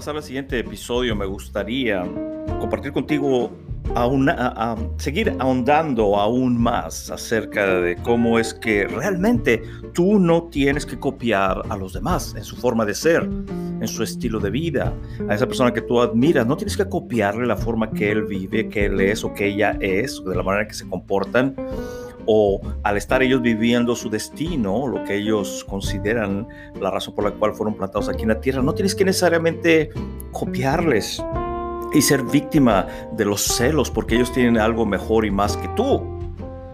Pasar al siguiente episodio, me gustaría compartir contigo a, seguir ahondando aún más acerca de cómo es que realmente tú no tienes que copiar a los demás en su forma de ser, en su estilo de vida, a esa persona que tú admiras. No tienes que copiarle la forma que él vive, que él es o que ella es, de la manera que se comportan o al estar ellos viviendo su destino, lo que ellos consideran la razón por la cual fueron plantados aquí en la tierra, no tienes que necesariamente copiarles y ser víctima de los celos porque ellos tienen algo mejor y más que tú.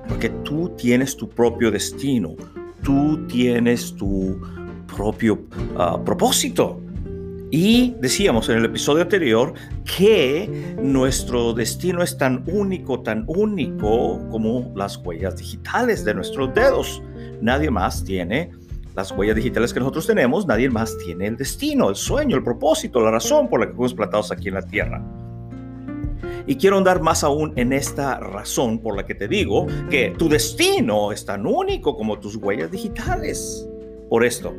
Porque tú tienes tu propio destino, tú tienes tu propio ah, propósito. Y decíamos en el episodio anterior que nuestro destino es tan único, tan único como las huellas digitales de nuestros dedos. Nadie más tiene las huellas digitales que nosotros tenemos, nadie más tiene el destino, el sueño, el propósito, la razón por la que fuimos plantados aquí en la tierra. Y quiero andar más aún en esta razón por la que te digo que tu destino es tan único como tus huellas digitales. Por esto,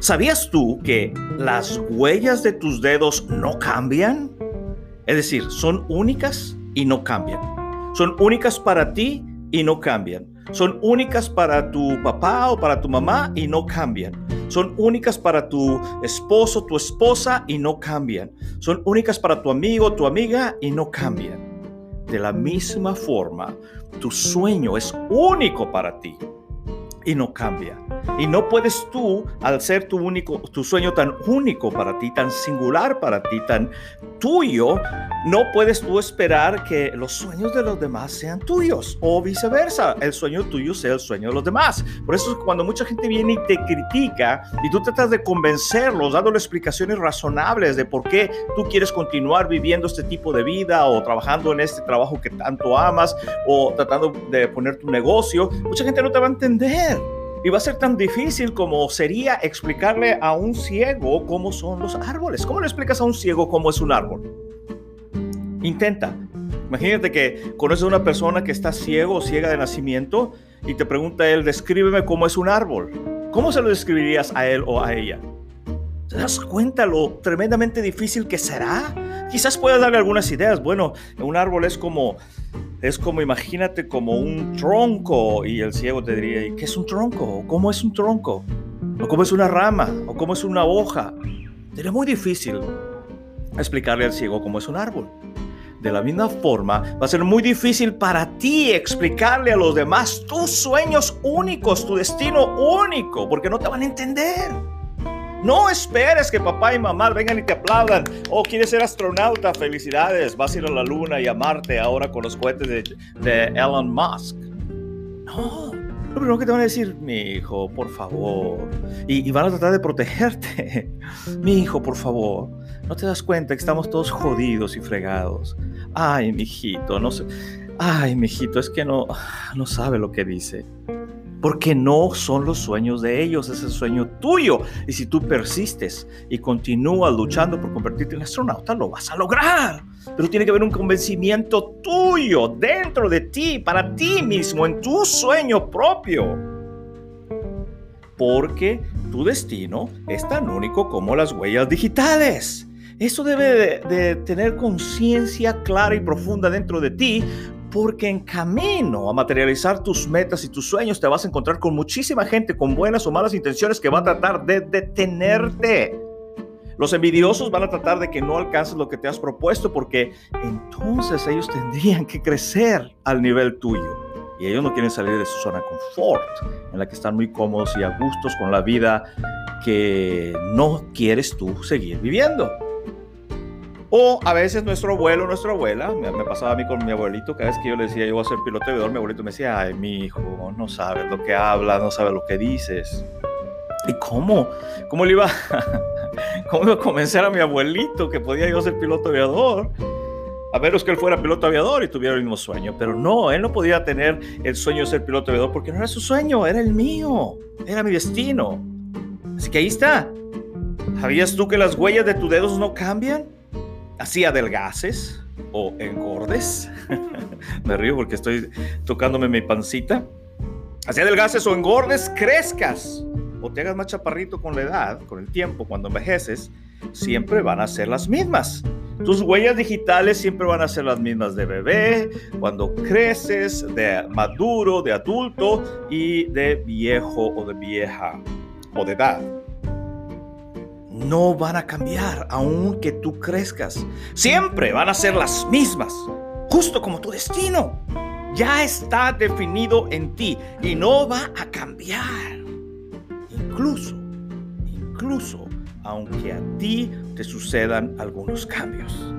¿Sabías tú que las huellas de tus dedos no cambian? Es decir, son únicas y no cambian. Son únicas para ti y no cambian. Son únicas para tu papá o para tu mamá y no cambian. Son únicas para tu esposo, tu esposa y no cambian. Son únicas para tu amigo, tu amiga y no cambian. De la misma forma, tu sueño es único para ti y no cambia. Y no puedes tú, al ser tu único, tu sueño tan único para ti, tan singular para ti, tan tuyo, no puedes tú esperar que los sueños de los demás sean tuyos o viceversa, el sueño tuyo sea el sueño de los demás. Por eso cuando mucha gente viene y te critica y tú tratas de convencerlos, dándole explicaciones razonables de por qué tú quieres continuar viviendo este tipo de vida o trabajando en este trabajo que tanto amas o tratando de poner tu negocio, mucha gente no te va a entender. Y va a ser tan difícil como sería explicarle a un ciego cómo son los árboles. ¿Cómo le explicas a un ciego cómo es un árbol? Intenta. Imagínate que conoces a una persona que está ciego o ciega de nacimiento y te pregunta él, descríbeme cómo es un árbol. ¿Cómo se lo describirías a él o a ella? ¿Te das cuenta lo tremendamente difícil que será? Quizás puedas darle algunas ideas. Bueno, un árbol es como es como imagínate como un tronco y el ciego te diría, ¿qué es un tronco? ¿Cómo es un tronco? ¿O cómo es una rama? ¿O cómo es una hoja? Sería muy difícil explicarle al ciego cómo es un árbol. De la misma forma, va a ser muy difícil para ti explicarle a los demás tus sueños únicos, tu destino único, porque no te van a entender. No esperes que papá y mamá vengan y te aplaudan. Oh, quieres ser astronauta, felicidades. Vas a ir a la luna y a Marte ahora con los cohetes de, Elon Musk. No, lo primero que te van a decir, mi hijo, por favor. Y, van a tratar de protegerte. mi hijo, por favor. ¿No te das cuenta que estamos todos jodidos y fregados? Ay, mi hijito, no sé. Ay, mi hijito, es que no, no sabe lo que dice porque no son los sueños de ellos, es el sueño tuyo. Y si tú persistes y continúas luchando por convertirte en astronauta, lo vas a lograr. Pero tiene que haber un convencimiento tuyo dentro de ti, para ti mismo, en tu sueño propio. Porque tu destino es tan único como las huellas digitales. Eso debe de, tener conciencia clara y profunda dentro de ti, porque en camino a materializar tus metas y tus sueños te vas a encontrar con muchísima gente con buenas o malas intenciones que va a tratar de detenerte. Los envidiosos van a tratar de que no alcances lo que te has propuesto porque entonces ellos tendrían que crecer al nivel tuyo. Y ellos no quieren salir de su zona de confort, en la que están muy cómodos y a gustos con la vida que no quieres tú seguir viviendo. O a veces nuestro abuelo, nuestra abuela, me, pasaba a mí con mi abuelito, cada vez que yo le decía yo voy a ser piloto aviador, mi abuelito me decía, ay, mi hijo, no sabes lo que hablas, no sabes lo que dices. ¿Y cómo? ¿Cómo le iba, cómo iba a convencer a mi abuelito que podía yo ser piloto aviador? A menos que él fuera piloto aviador y tuviera el mismo sueño. Pero no, él no podía tener el sueño de ser piloto aviador porque no era su sueño, era el mío, era mi destino. Así que ahí está. ¿Sabías tú que las huellas de tus dedos no cambian? Así adelgaces o engordes. Me río porque estoy tocándome mi pancita. Así adelgaces o engordes, crezcas o te hagas más chaparrito con la edad, con el tiempo, cuando envejeces, siempre van a ser las mismas. Tus huellas digitales siempre van a ser las mismas de bebé, cuando creces, de maduro, de adulto y de viejo o de vieja o de edad no van a cambiar aunque tú crezcas. Siempre van a ser las mismas, justo como tu destino. Ya está definido en ti y no va a cambiar. Incluso, incluso, aunque a ti te sucedan algunos cambios.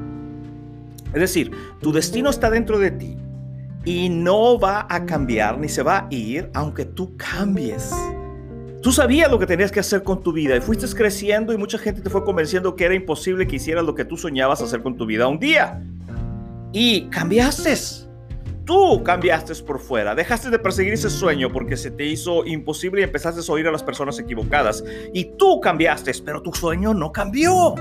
Es decir, tu destino está dentro de ti y no va a cambiar ni se va a ir aunque tú cambies. Tú sabías lo que tenías que hacer con tu vida y fuiste creciendo y mucha gente te fue convenciendo que era imposible que hicieras lo que tú soñabas hacer con tu vida un día. Y cambiaste. Tú cambiaste por fuera, dejaste de perseguir ese sueño porque se te hizo imposible y empezaste a oír a las personas equivocadas. Y tú cambiaste, pero tu sueño no cambió.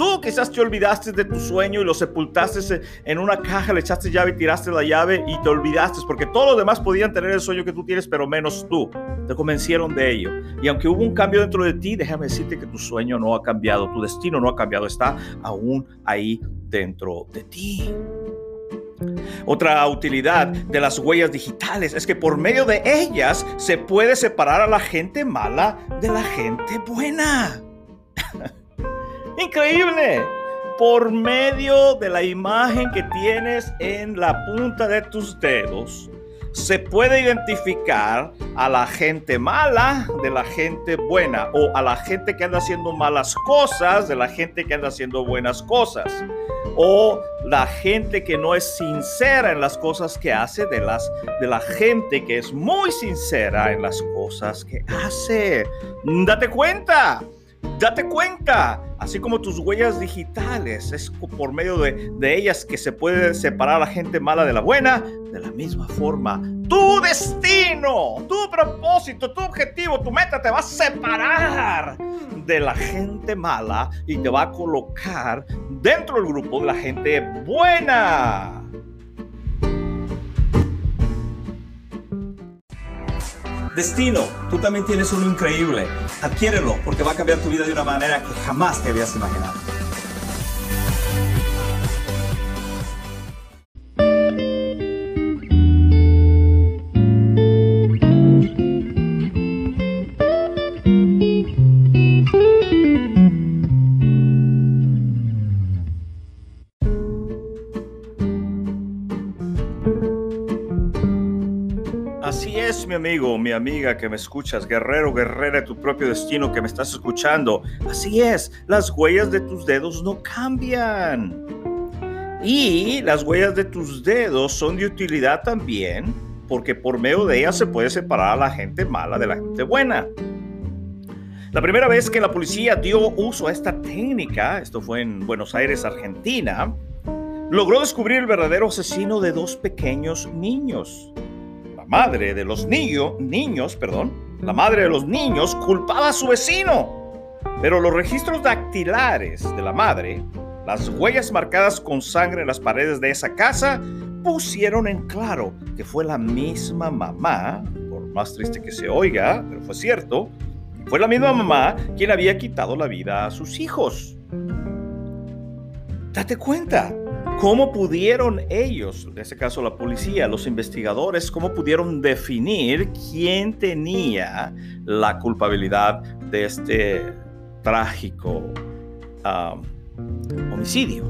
Tú quizás te olvidaste de tu sueño y lo sepultaste en una caja, le echaste llave tiraste la llave y te olvidaste porque todos los demás podían tener el sueño que tú tienes, pero menos tú. Te convencieron de ello. Y aunque hubo un cambio dentro de ti, déjame decirte que tu sueño no ha cambiado, tu destino no ha cambiado, está aún ahí dentro de ti. Otra utilidad de las huellas digitales es que por medio de ellas se puede separar a la gente mala de la gente buena. Increíble. Por medio de la imagen que tienes en la punta de tus dedos, se puede identificar a la gente mala de la gente buena o a la gente que anda haciendo malas cosas de la gente que anda haciendo buenas cosas o la gente que no es sincera en las cosas que hace de las de la gente que es muy sincera en las cosas que hace. Date cuenta. Date cuenta, así como tus huellas digitales, es por medio de, ellas que se puede separar a la gente mala de la buena, de la misma forma, tu destino, tu propósito, tu objetivo, tu meta te va a separar de la gente mala y te va a colocar dentro del grupo de la gente buena. Destino, tú también tienes uno increíble. Adquiérelo porque va a cambiar tu vida de una manera que jamás te habías imaginado. Amigo, mi amiga que me escuchas, guerrero, guerrera de tu propio destino que me estás escuchando. Así es, las huellas de tus dedos no cambian. Y las huellas de tus dedos son de utilidad también porque por medio de ellas se puede separar a la gente mala de la gente buena. La primera vez que la policía dio uso a esta técnica, esto fue en Buenos Aires, Argentina, logró descubrir el verdadero asesino de dos pequeños niños madre de los niños, niños, perdón, la madre de los niños culpaba a su vecino. Pero los registros dactilares de la madre, las huellas marcadas con sangre en las paredes de esa casa, pusieron en claro que fue la misma mamá, por más triste que se oiga, pero fue cierto, fue la misma mamá quien había quitado la vida a sus hijos. Date cuenta, ¿Cómo pudieron ellos, en este caso la policía, los investigadores, cómo pudieron definir quién tenía la culpabilidad de este trágico homicidio?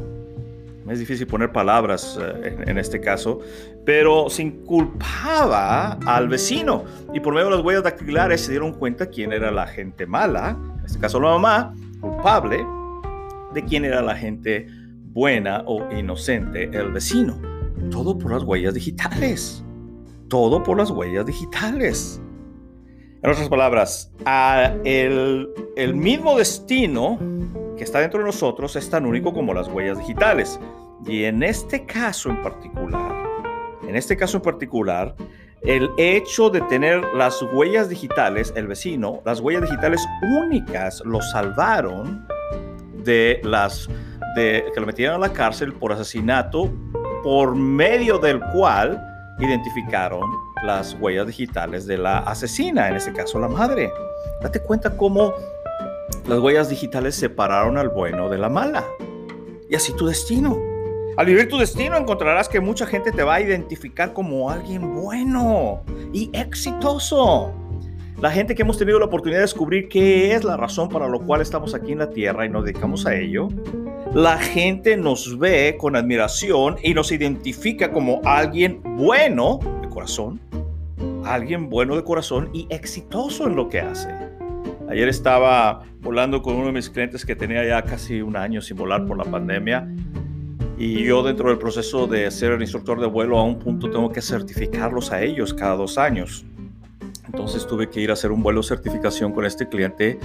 Es difícil poner palabras eh, en, en, este caso, pero se inculpaba al vecino y por medio de las huellas dactilares se dieron cuenta quién era la gente mala, en este caso la mamá, culpable, de quién era la gente buena o inocente el vecino. Todo por las huellas digitales. Todo por las huellas digitales. En otras palabras, el, el mismo destino que está dentro de nosotros es tan único como las huellas digitales. Y en este caso en particular, en este caso en particular, el hecho de tener las huellas digitales, el vecino, las huellas digitales únicas lo salvaron de las que lo metieron a la cárcel por asesinato por medio del cual identificaron las huellas digitales de la asesina, en este caso la madre. Date cuenta cómo las huellas digitales separaron al bueno de la mala. Y así tu destino. Al vivir tu destino encontrarás que mucha gente te va a identificar como alguien bueno y exitoso. La gente que hemos tenido la oportunidad de descubrir qué es la razón para la cual estamos aquí en la tierra y nos dedicamos a ello, la gente nos ve con admiración y nos identifica como alguien bueno de corazón, alguien bueno de corazón y exitoso en lo que hace. Ayer estaba volando con uno de mis clientes que tenía ya casi un año sin volar por la pandemia y yo dentro del proceso de ser el instructor de vuelo a un punto tengo que certificarlos a ellos cada dos años. Entonces tuve que ir a hacer un vuelo de certificación con este cliente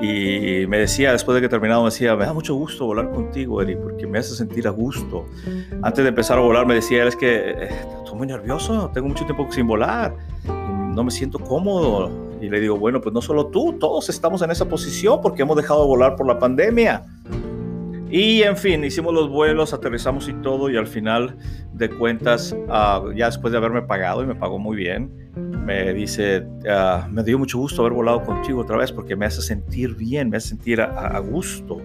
y me decía, después de que terminado, me decía, me da mucho gusto volar contigo, Eri, porque me hace sentir a gusto. Antes de empezar a volar me decía, es que eh, estoy muy nervioso, tengo mucho tiempo sin volar, no me siento cómodo. Y le digo, bueno, pues no solo tú, todos estamos en esa posición porque hemos dejado de volar por la pandemia. Y en fin, hicimos los vuelos, aterrizamos y todo, y al final de cuentas, ah, ya después de haberme pagado, y me pagó muy bien, me dice, ah, me dio mucho gusto haber volado contigo otra vez porque me hace sentir bien, me hace sentir a, gusto,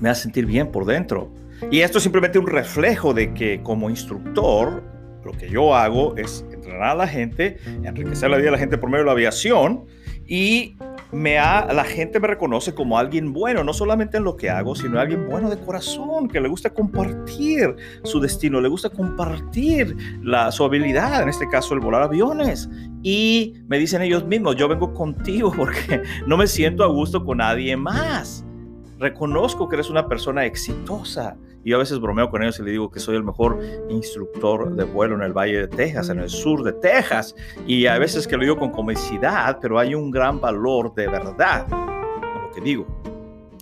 me hace sentir bien por dentro. Y esto es simplemente un reflejo de que como instructor, lo que yo hago es entrenar a la gente, enriquecer la vida de la gente por medio de la aviación y me ha, la gente me reconoce como alguien bueno, no solamente en lo que hago, sino alguien bueno de corazón, que le gusta compartir su destino, le gusta compartir la, su habilidad, en este caso el volar aviones. Y me dicen ellos mismos, yo vengo contigo porque no me siento a gusto con nadie más. Reconozco que eres una persona exitosa, y yo a veces bromeo con ellos y le digo que soy el mejor instructor de vuelo en el Valle de Texas, en el sur de Texas. Y a veces que lo digo con comicidad, pero hay un gran valor de verdad en lo que digo.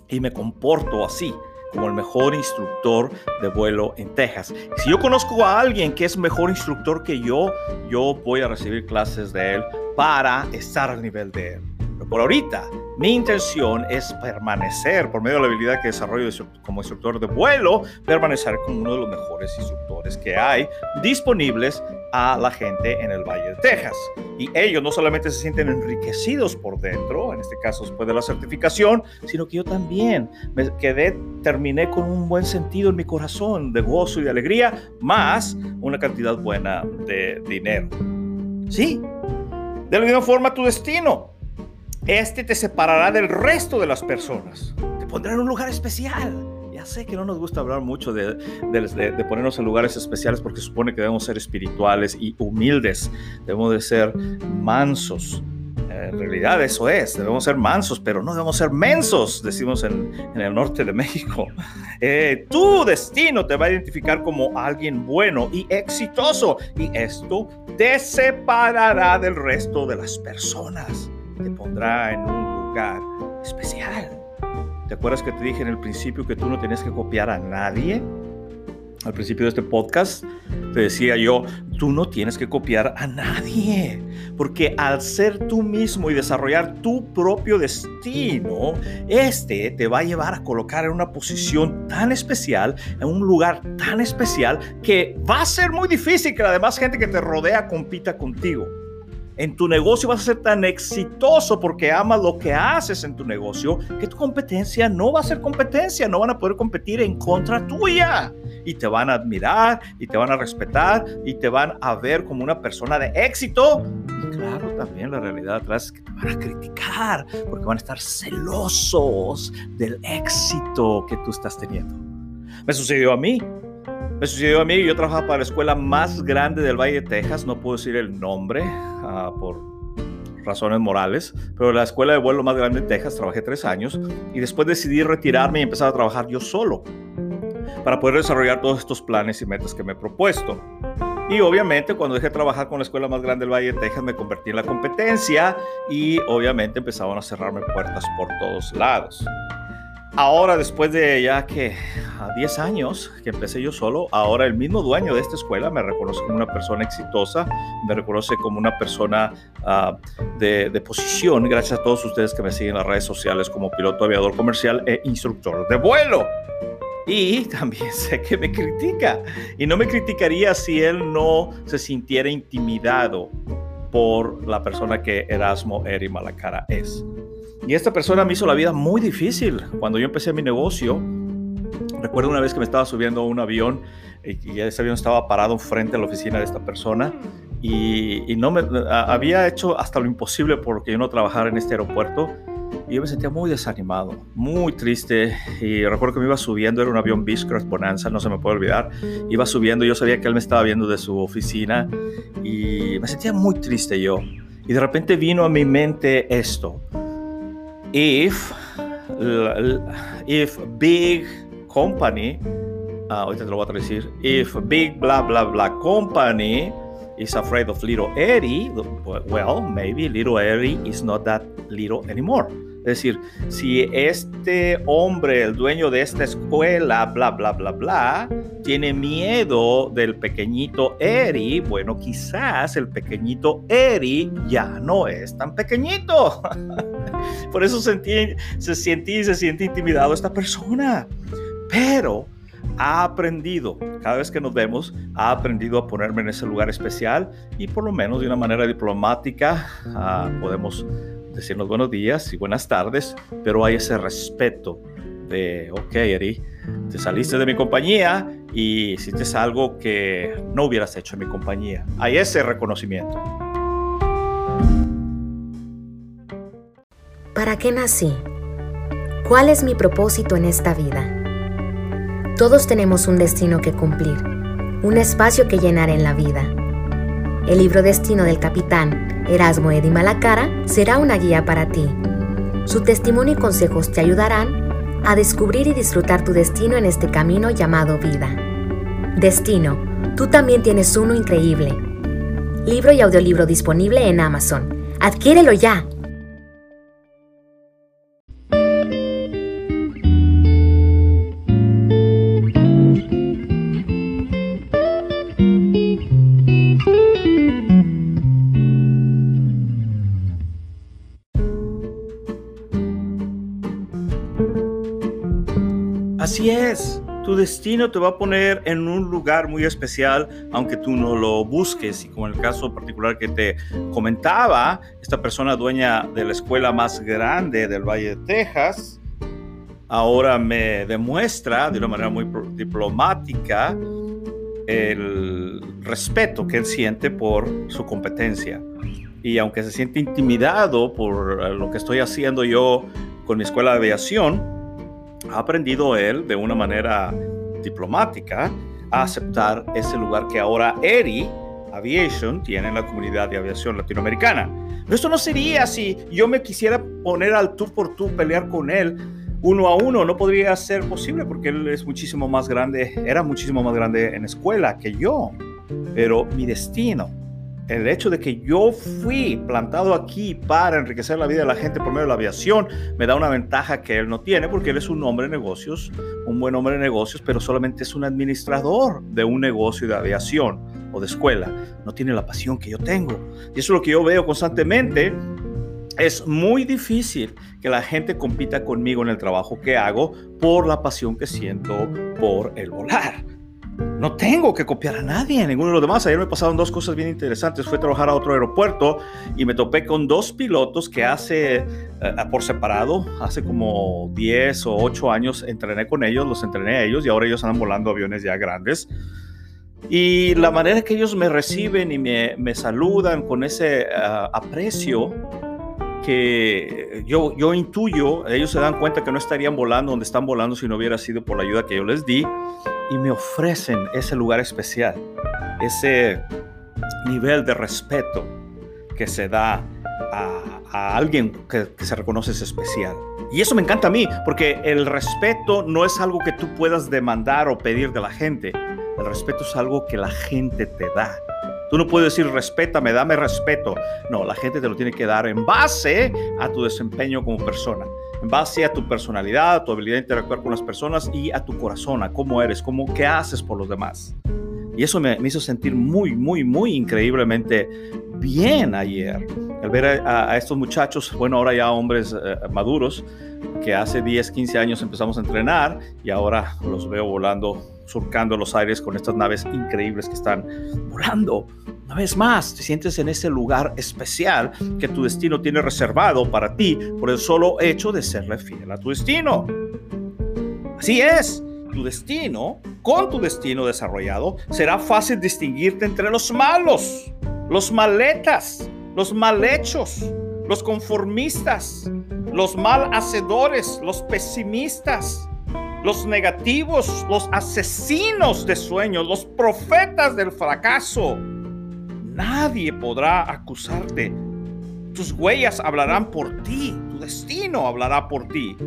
Y me comporto así como el mejor instructor de vuelo en Texas. Si yo conozco a alguien que es mejor instructor que yo, yo voy a recibir clases de él para estar al nivel de él por ahorita, mi intención es permanecer, por medio de la habilidad que desarrollo como instructor de vuelo, permanecer como uno de los mejores instructores que hay disponibles a la gente en el Valle de Texas. Y ellos no solamente se sienten enriquecidos por dentro, en este caso después de la certificación, sino que yo también me quedé, terminé con un buen sentido en mi corazón de gozo y de alegría, más una cantidad buena de dinero. Sí, de la misma forma tu destino este te separará del resto de las personas. Te pondrá en un lugar especial. Ya sé que no nos gusta hablar mucho de, ponernos en lugares especiales porque supone que debemos ser espirituales y humildes. Debemos de ser mansos. En realidad eso es, debemos ser mansos, pero no debemos ser mensos, decimos en, el norte de México. Eh, tu destino te va a identificar como alguien bueno y exitoso y esto te separará del resto de las personas te pondrá en un lugar especial. ¿Te acuerdas que te dije en el principio que tú no tenías que copiar a nadie? Al principio de este podcast te decía yo, tú no tienes que copiar a nadie, porque al ser tú mismo y desarrollar tu propio destino, este te va a llevar a colocar en una posición tan especial, en un lugar tan especial, que va a ser muy difícil que la demás gente que te rodea compita contigo en tu negocio vas a ser tan exitoso porque amas lo que haces en tu negocio que tu competencia no va a ser competencia, no van a poder competir en contra tuya y te van a admirar y te van a respetar y te van a ver como una persona de éxito. Y claro, también la realidad atrás es que te van a criticar porque van a estar celosos del éxito que tú estás teniendo. Me sucedió a mí. Me sucedió a mí, yo trabajaba para la escuela más grande del Valle de Texas, no puedo decir el nombre uh, por razones morales, pero la escuela de vuelo más grande de Texas trabajé tres años y después decidí retirarme y empezar a trabajar yo solo. para poder desarrollar todos estos planes y metas que me he propuesto. Y obviamente cuando dejé de trabajar con la escuela más grande del Valle de Texas me convertí en la competencia y obviamente empezaban a cerrarme puertas por todos lados. Ahora, después de ya que a 10 años que empecé yo solo, ahora el mismo dueño de esta escuela me reconoce como una persona exitosa, me reconoce como una persona de, de, posición, gracias a todos ustedes que me siguen en las redes sociales como piloto aviador comercial e instructor de vuelo. Y también sé que me critica. Y no me criticaría si él no se sintiera intimidado por la persona que Erasmo Eri Malacara es. Y esta persona me hizo la vida muy difícil cuando yo empecé mi negocio. Recuerdo una vez que me estaba subiendo a un avión y ese avión estaba parado frente a la oficina de esta persona y, no me había hecho hasta lo imposible porque yo no trabajara en este aeropuerto y yo me sentía muy desanimado, muy triste y recuerdo que me iba subiendo, era un avión Beechcraft Bonanza, no se me puede olvidar, iba subiendo, yo sabía que él me estaba viendo de su oficina y me sentía muy triste yo y de repente vino a mi mente esto, if if big company uh, ahorita te lo voy a if big blah blah blah company is afraid of little Eddie well maybe little Eddie is not that little anymore es decir, si este hombre, el dueño de esta escuela, bla, bla, bla, bla, tiene miedo del pequeñito Eri, bueno, quizás el pequeñito Eri ya no es tan pequeñito. Por eso sentí, se siente se siente intimidado esta persona. Pero ha aprendido, cada vez que nos vemos, ha aprendido a ponerme en ese lugar especial y por lo menos de una manera diplomática uh, podemos decirnos buenos días y buenas tardes, pero hay ese respeto de, ok, Eri, te saliste de mi compañía y hiciste algo que no hubieras hecho en mi compañía. Hay ese reconocimiento. ¿Para qué nací? ¿Cuál es mi propósito en esta vida? Todos tenemos un destino que cumplir, un espacio que llenar en la vida. El libro Destino del capitán Erasmo Edi Malacara será una guía para ti. Su testimonio y consejos te ayudarán a descubrir y disfrutar tu destino en este camino llamado vida. Destino, tú también tienes uno increíble. Libro y audiolibro disponible en Amazon. Adquiérelo ya. Así es, tu destino te va a poner en un lugar muy especial, aunque tú no lo busques. Y como en el caso particular que te comentaba, esta persona dueña de la escuela más grande del Valle de Texas, ahora me demuestra de una manera muy diplomática el respeto que él siente por su competencia. Y aunque se siente intimidado por lo que estoy haciendo yo con mi escuela de aviación, ha aprendido él de una manera diplomática a aceptar ese lugar que ahora ERI Aviation tiene en la comunidad de aviación latinoamericana. Pero esto no sería si yo me quisiera poner al tú por tú, pelear con él uno a uno, no podría ser posible porque él es muchísimo más grande, era muchísimo más grande en escuela que yo. Pero mi destino el hecho de que yo fui plantado aquí para enriquecer la vida de la gente por medio de la aviación me da una ventaja que él no tiene porque él es un hombre de negocios, un buen hombre de negocios, pero solamente es un administrador de un negocio de aviación o de escuela. No tiene la pasión que yo tengo. Y eso es lo que yo veo constantemente. Es muy difícil que la gente compita conmigo en el trabajo que hago por la pasión que siento por el volar. No tengo que copiar a nadie, ninguno de los demás. Ayer me pasaron dos cosas bien interesantes. Fui a trabajar a otro aeropuerto y me topé con dos pilotos que hace, eh, por separado, hace como 10 o 8 años entrené con ellos, los entrené a ellos y ahora ellos andan volando aviones ya grandes. Y la manera que ellos me reciben y me, saludan con ese eh, aprecio que yo, yo intuyo, ellos se dan cuenta que no estarían volando donde están volando si no hubiera sido por la ayuda que yo les di y me ofrecen ese lugar especial, ese nivel de respeto que se da a, alguien que, que, se reconoce es especial. Y eso me encanta a mí, porque el respeto no es algo que tú puedas demandar o pedir de la gente. El respeto es algo que la gente te da. Tú no puedes decir respétame, dame respeto. No, la gente te lo tiene que dar en base a tu desempeño como persona, en base a tu personalidad, a tu habilidad de interactuar con las personas y a tu corazón, a cómo eres, cómo, qué haces por los demás. Y eso me, hizo sentir muy, muy, muy increíblemente bien ayer. El ver a, estos muchachos, bueno, ahora ya hombres eh, maduros, que hace 10, 15 años empezamos a entrenar y ahora los veo volando, surcando los aires con estas naves increíbles que están volando. Una vez más, te sientes en ese lugar especial que tu destino tiene reservado para ti por el solo hecho de serle fiel a tu destino. Así es, tu destino, con tu destino desarrollado, será fácil distinguirte entre los malos, los maletas, los mal hechos, los conformistas, los mal hacedores, los pesimistas, los negativos, los asesinos de sueños, los profetas del fracaso. Nadie podrá acusarte. Tus huellas hablarán por ti, tu destino hablará por ti.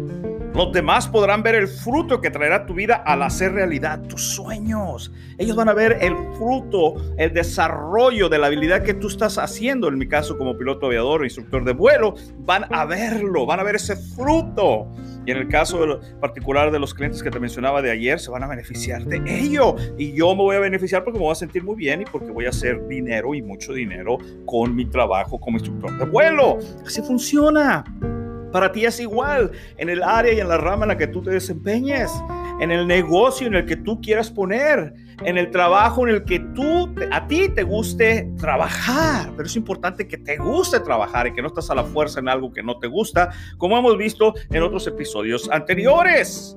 Los demás podrán ver el fruto que traerá tu vida al hacer realidad tus sueños. Ellos van a ver el fruto, el desarrollo de la habilidad que tú estás haciendo. En mi caso, como piloto aviador instructor de vuelo, van a verlo, van a ver ese fruto. Y en el caso particular de los clientes que te mencionaba de ayer, se van a beneficiar de ello. Y yo me voy a beneficiar porque me voy a sentir muy bien y porque voy a hacer dinero y mucho dinero con mi trabajo como instructor de vuelo. Así funciona. Para ti es igual en el área y en la rama en la que tú te desempeñes, en el negocio en el que tú quieras poner, en el trabajo en el que tú, a ti te guste trabajar. Pero es importante que te guste trabajar y que no estás a la fuerza en algo que no te gusta, como hemos visto en otros episodios anteriores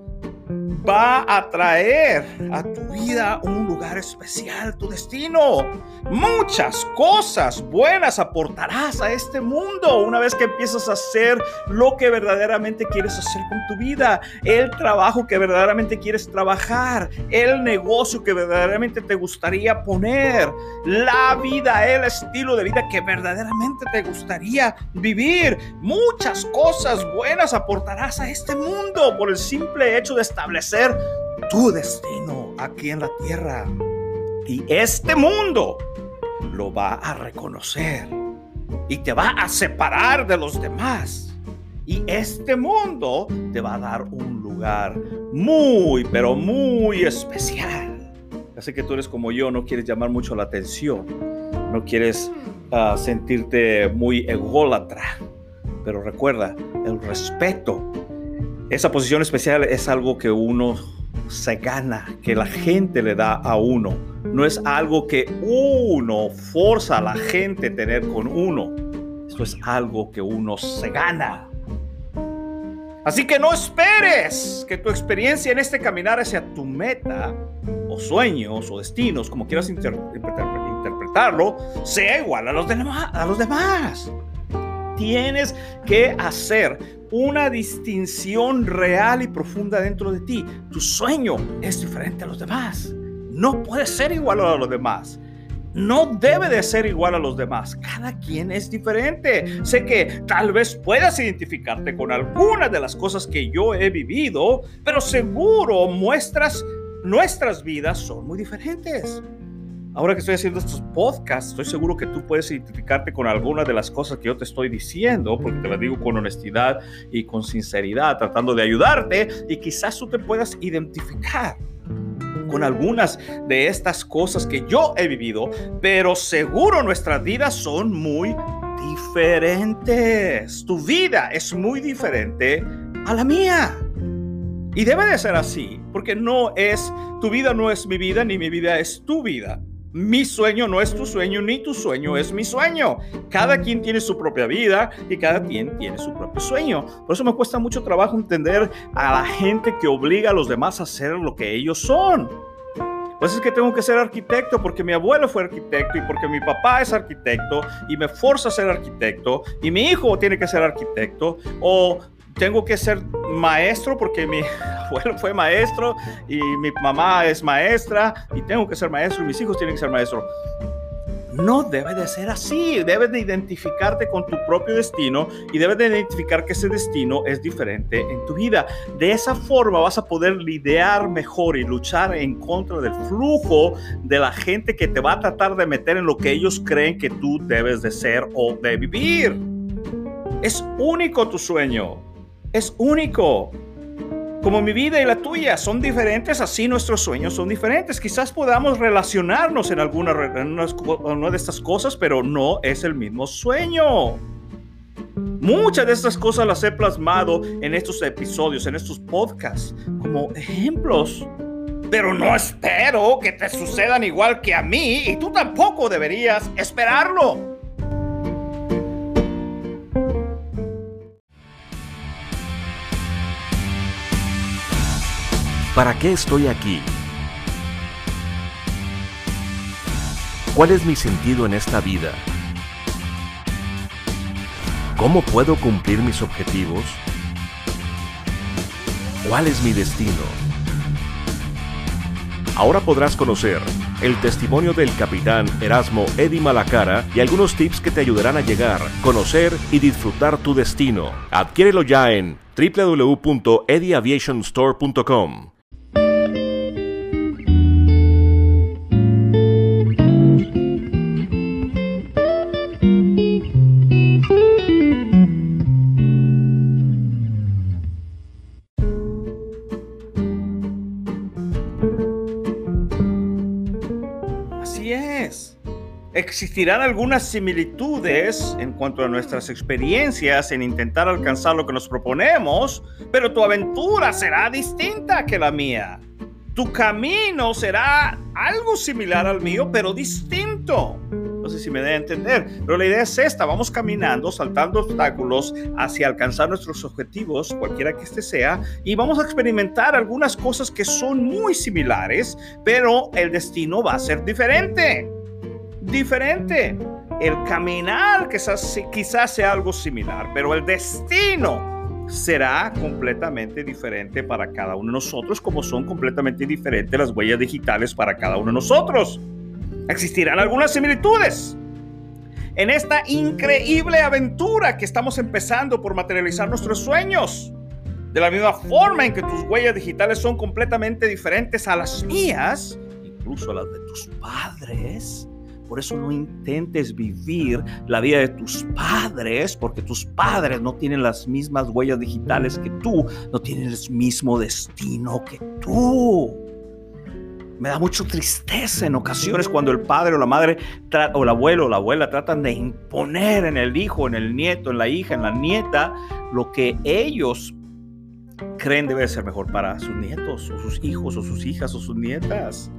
va a traer a tu vida un lugar especial, tu destino. Muchas cosas buenas aportarás a este mundo una vez que empiezas a hacer lo que verdaderamente quieres hacer con tu vida, el trabajo que verdaderamente quieres trabajar, el negocio que verdaderamente te gustaría poner, la vida, el estilo de vida que verdaderamente te gustaría vivir. Muchas cosas buenas aportarás a este mundo por el simple hecho de establecer tu destino aquí en la tierra. Y este mundo lo va a reconocer y te va a separar de los demás. Y este mundo te va a dar un lugar muy, pero muy especial. Así que tú eres como yo, no quieres llamar mucho la atención, no quieres ah, sentirte muy ególatra. Pero recuerda, el respeto esa posición especial es algo que uno se gana, que la gente le da a uno. No es algo que uno forza a la gente a tener con uno. Esto es algo que uno se gana. Así que no esperes que tu experiencia en este caminar hacia tu meta, o sueños, o destinos, como quieras interpretarlo, sea igual a los, a los demás. Tienes que hacer una distinción real y profunda dentro de ti. Tu sueño es diferente a los demás. No puede ser igual a los demás. No debe de ser igual a los demás. Cada quien es diferente. Sé que tal vez puedas identificarte con algunas de las cosas que yo he vivido, pero seguro muestras, nuestras vidas son muy diferentes. Ahora que estoy haciendo estos podcasts, estoy seguro que tú puedes identificarte con alguna de las cosas que yo te estoy diciendo, porque te las digo con honestidad y con sinceridad, tratando de ayudarte, y quizás tú te puedas identificar con algunas de estas cosas que yo he vivido, pero seguro nuestras vidas son muy diferentes. Tu vida es muy diferente a la mía. Y debe de ser así, porque no es, tu vida no es mi vida, ni mi vida es tu vida. Mi sueño no es tu sueño, ni tu sueño es mi sueño. Cada quien tiene su propia vida y cada quien tiene su propio sueño. Por eso me cuesta mucho trabajo entender a la gente que obliga a los demás a hacer lo que ellos son. Pues es que tengo que ser arquitecto porque mi abuelo fue arquitecto y porque mi papá es arquitecto y me forza a ser arquitecto y mi hijo tiene que ser arquitecto o tengo que ser maestro porque mi abuelo fue maestro y mi mamá es maestra y tengo que ser maestro y mis hijos tienen que ser maestros. no debe de ser así. Debes de identificarte con tu propio destino y debes de identificar que ese destino es diferente en tu vida. De esa forma vas a poder lidiar mejor y luchar en contra del flujo de la gente que te va a tratar de meter en lo que ellos creen que tú debes de ser o de vivir. Es único tu sueño. Es único. Como mi vida y la tuya son diferentes, así nuestros sueños son diferentes. Quizás podamos relacionarnos en alguna una de estas cosas, pero no es el mismo sueño. Muchas de estas cosas las he plasmado en estos episodios, en estos podcasts, como ejemplos. Pero no espero que te sucedan igual que a mí y tú tampoco deberías esperarlo. ¿Para qué estoy aquí? ¿Cuál es mi sentido en esta vida? ¿Cómo puedo cumplir mis objetivos? ¿Cuál es mi destino? Ahora podrás conocer el testimonio del capitán Erasmo Eddy Malacara y algunos tips que te ayudarán a llegar, conocer y disfrutar tu destino. Adquiérelo ya en www.edyaviationstore.com. Existirán algunas similitudes en cuanto a nuestras experiencias en intentar alcanzar lo que nos proponemos, pero tu aventura será distinta que la mía. Tu camino será algo similar al mío, pero distinto. No sé si me debe entender, pero la idea es esta, vamos caminando, saltando obstáculos hacia alcanzar nuestros objetivos, cualquiera que este sea, y vamos a experimentar algunas cosas que son muy similares, pero el destino va a ser diferente diferente. El caminar quizás, quizás sea algo similar, pero el destino será completamente diferente para cada uno de nosotros, como son completamente diferentes las huellas digitales para cada uno de nosotros. Existirán algunas similitudes. En esta increíble aventura que estamos empezando por materializar nuestros sueños. De la misma forma en que tus huellas digitales son completamente diferentes a las mías, incluso a las de tus padres, por eso no intentes vivir la vida de tus padres, porque tus padres no tienen las mismas huellas digitales que tú, no tienen el mismo destino que tú. Me da mucha tristeza en ocasiones cuando el padre o la madre o el abuelo o la abuela tratan de imponer en el hijo, en el nieto, en la hija, en la nieta, lo que ellos creen debe ser mejor para sus nietos o sus hijos o sus hijas o sus nietas.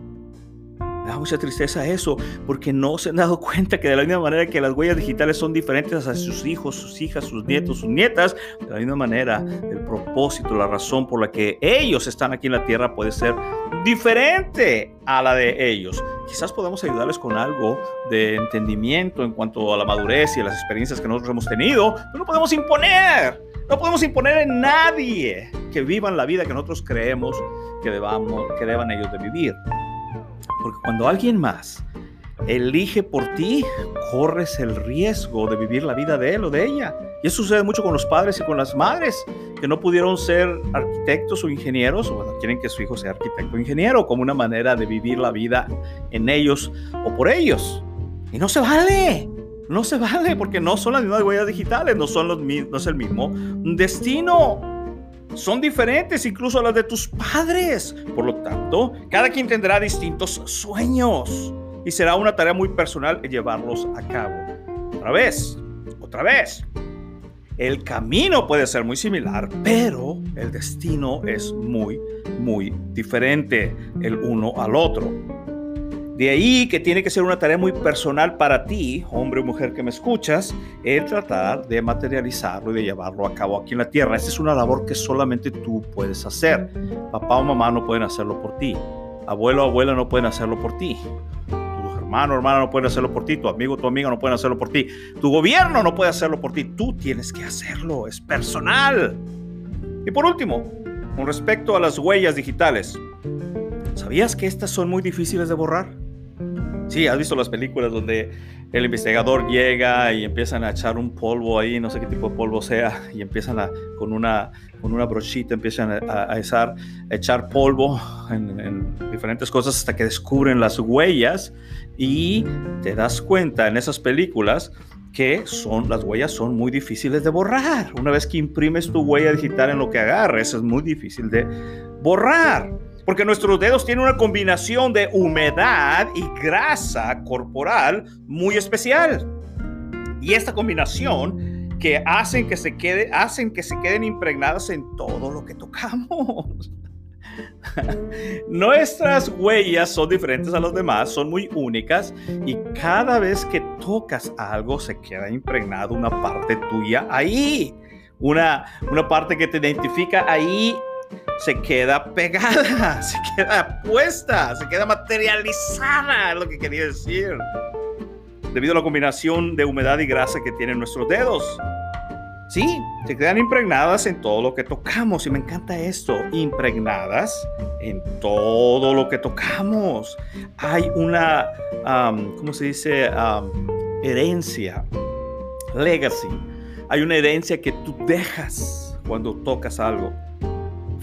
Me da mucha tristeza eso, porque no se han dado cuenta que de la misma manera que las huellas digitales son diferentes a sus hijos, sus hijas, sus nietos, sus nietas, de la misma manera el propósito, la razón por la que ellos están aquí en la tierra puede ser diferente a la de ellos. Quizás podamos ayudarles con algo de entendimiento en cuanto a la madurez y a las experiencias que nosotros hemos tenido, pero no podemos imponer. No podemos imponer en nadie que vivan la vida que nosotros creemos que, debamos, que deban ellos de vivir. Porque cuando alguien más elige por ti, corres el riesgo de vivir la vida de él o de ella. Y eso sucede mucho con los padres y con las madres, que no pudieron ser arquitectos o ingenieros, o bueno, quieren que su hijo sea arquitecto o ingeniero, como una manera de vivir la vida en ellos o por ellos. Y no se vale. No se vale porque no son las mismas huellas digitales, no, son los, no es el mismo destino son diferentes incluso a las de tus padres. Por lo tanto, cada quien tendrá distintos sueños y será una tarea muy personal llevarlos a cabo. Otra vez, otra vez. El camino puede ser muy similar, pero el destino es muy, muy diferente el uno al otro. De ahí que tiene que ser una tarea muy personal para ti, hombre o mujer que me escuchas, el tratar de materializarlo y de llevarlo a cabo aquí en la tierra. Esta es una labor que solamente tú puedes hacer. Papá o mamá no pueden hacerlo por ti. Abuelo o abuela no pueden hacerlo por ti. Tu hermano o hermana no pueden hacerlo por ti. Tu amigo o tu amiga no pueden hacerlo por ti. Tu gobierno no puede hacerlo por ti. Tú tienes que hacerlo. Es personal. Y por último, con respecto a las huellas digitales. ¿Sabías que estas son muy difíciles de borrar? Sí, has visto las películas donde el investigador llega y empiezan a echar un polvo ahí, no sé qué tipo de polvo sea, y empiezan a, con una, con una brochita, empiezan a, echar, echar polvo en, en, diferentes cosas hasta que descubren las huellas y te das cuenta en esas películas que son, las huellas son muy difíciles de borrar. Una vez que imprimes tu huella digital en lo que agarres, es muy difícil de borrar. Porque nuestros dedos tienen una combinación de humedad y grasa corporal muy especial. Y esta combinación que hacen que se queden impregnadas en todo lo que tocamos. Nuestras huellas son diferentes a las demás, son muy únicas y cada vez que tocas algo se queda impregnado una parte tuya ahí. Una, una parte que te identifica ahí se queda pegada, se queda puesta, se queda materializada, es lo que quería decir. Debido a la combinación de humedad y grasa que tienen nuestros dedos. Sí, se quedan impregnadas en todo lo que tocamos. Y me encanta esto, impregnadas en todo lo que tocamos. Hay una, ¿cómo se dice? herencia, legacy. Hay una herencia que tú dejas cuando tocas algo.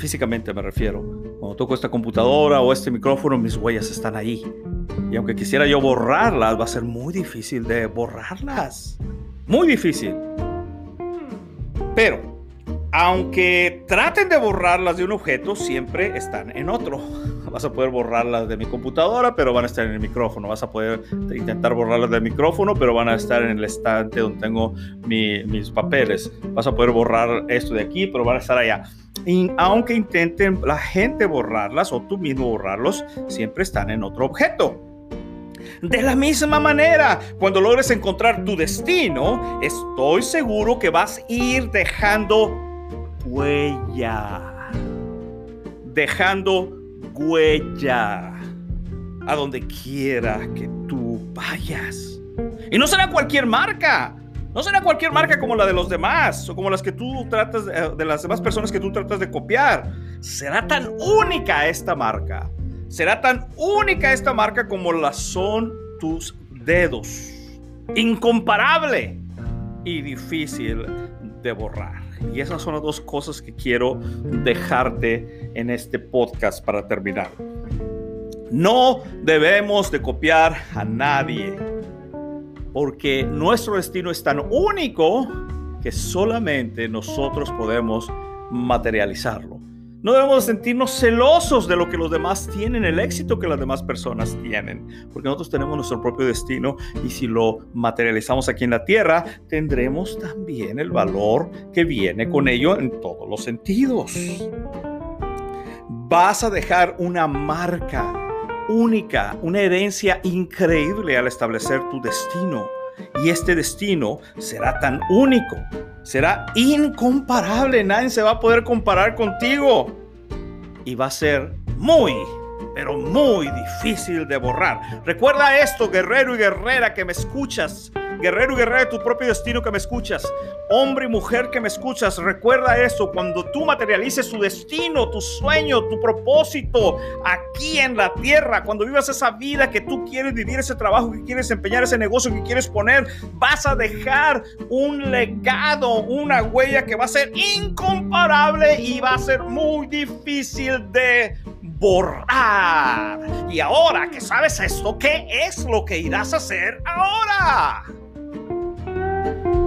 Físicamente me refiero. Cuando toco esta computadora o este micrófono, mis huellas están ahí. Y aunque quisiera yo borrarlas, va a ser muy difícil de borrarlas. Muy difícil. Pero, aunque traten de borrarlas de un objeto, siempre están en otro. Vas a poder borrarlas de mi computadora, pero van a estar en el micrófono. Vas a poder intentar borrarlas del micrófono, pero van a estar en el estante donde tengo mis papeles. Vas a poder borrar esto de aquí, pero van a estar allá. Y aunque intenten la gente borrarlas o tú mismo borrarlos, siempre están en otro objeto. De la misma manera, cuando logres encontrar tu destino, estoy seguro que vas a ir dejando huella. Dejando huella a donde quiera que tú vayas. Y no será cualquier marca. No será cualquier marca como la de los demás o como las que tú tratas de, de las demás personas que tú tratas de copiar. Será tan única esta marca Será tan única esta marca como la son tus dedos. Incomparable y difícil de borrar. Y esas son las dos cosas que quiero dejarte en este podcast para terminar. No debemos de copiar a nadie, porque nuestro destino es tan único que solamente nosotros podemos materializarlo. No debemos sentirnos celosos de lo que los demás tienen, el éxito que las demás personas tienen, porque nosotros tenemos nuestro propio destino y si lo materializamos aquí en la tierra, tendremos también el valor que viene con ello en todos los sentidos. Vas a dejar una marca única, una herencia increíble al establecer tu destino. Y este destino será tan único será incomparable. Nadie se va a poder comparar contigo. Y va a ser muy, pero muy difícil de borrar. Recuerda esto, guerrero y guerrera que me escuchas guerrero de tu propio destino que me escuchas, hombre y mujer que me escuchas, recuerda eso, cuando tú materialices tu destino, tu sueño, tu propósito aquí en la tierra, cuando vivas esa vida que tú quieres vivir, ese trabajo que quieres empeñar, ese negocio que quieres poner, vas a dejar un legado, una huella que va a ser incomparable y va a ser muy difícil de borrar. Y ahora que sabes esto, ¿qué es lo que irás a hacer ahora? Bye.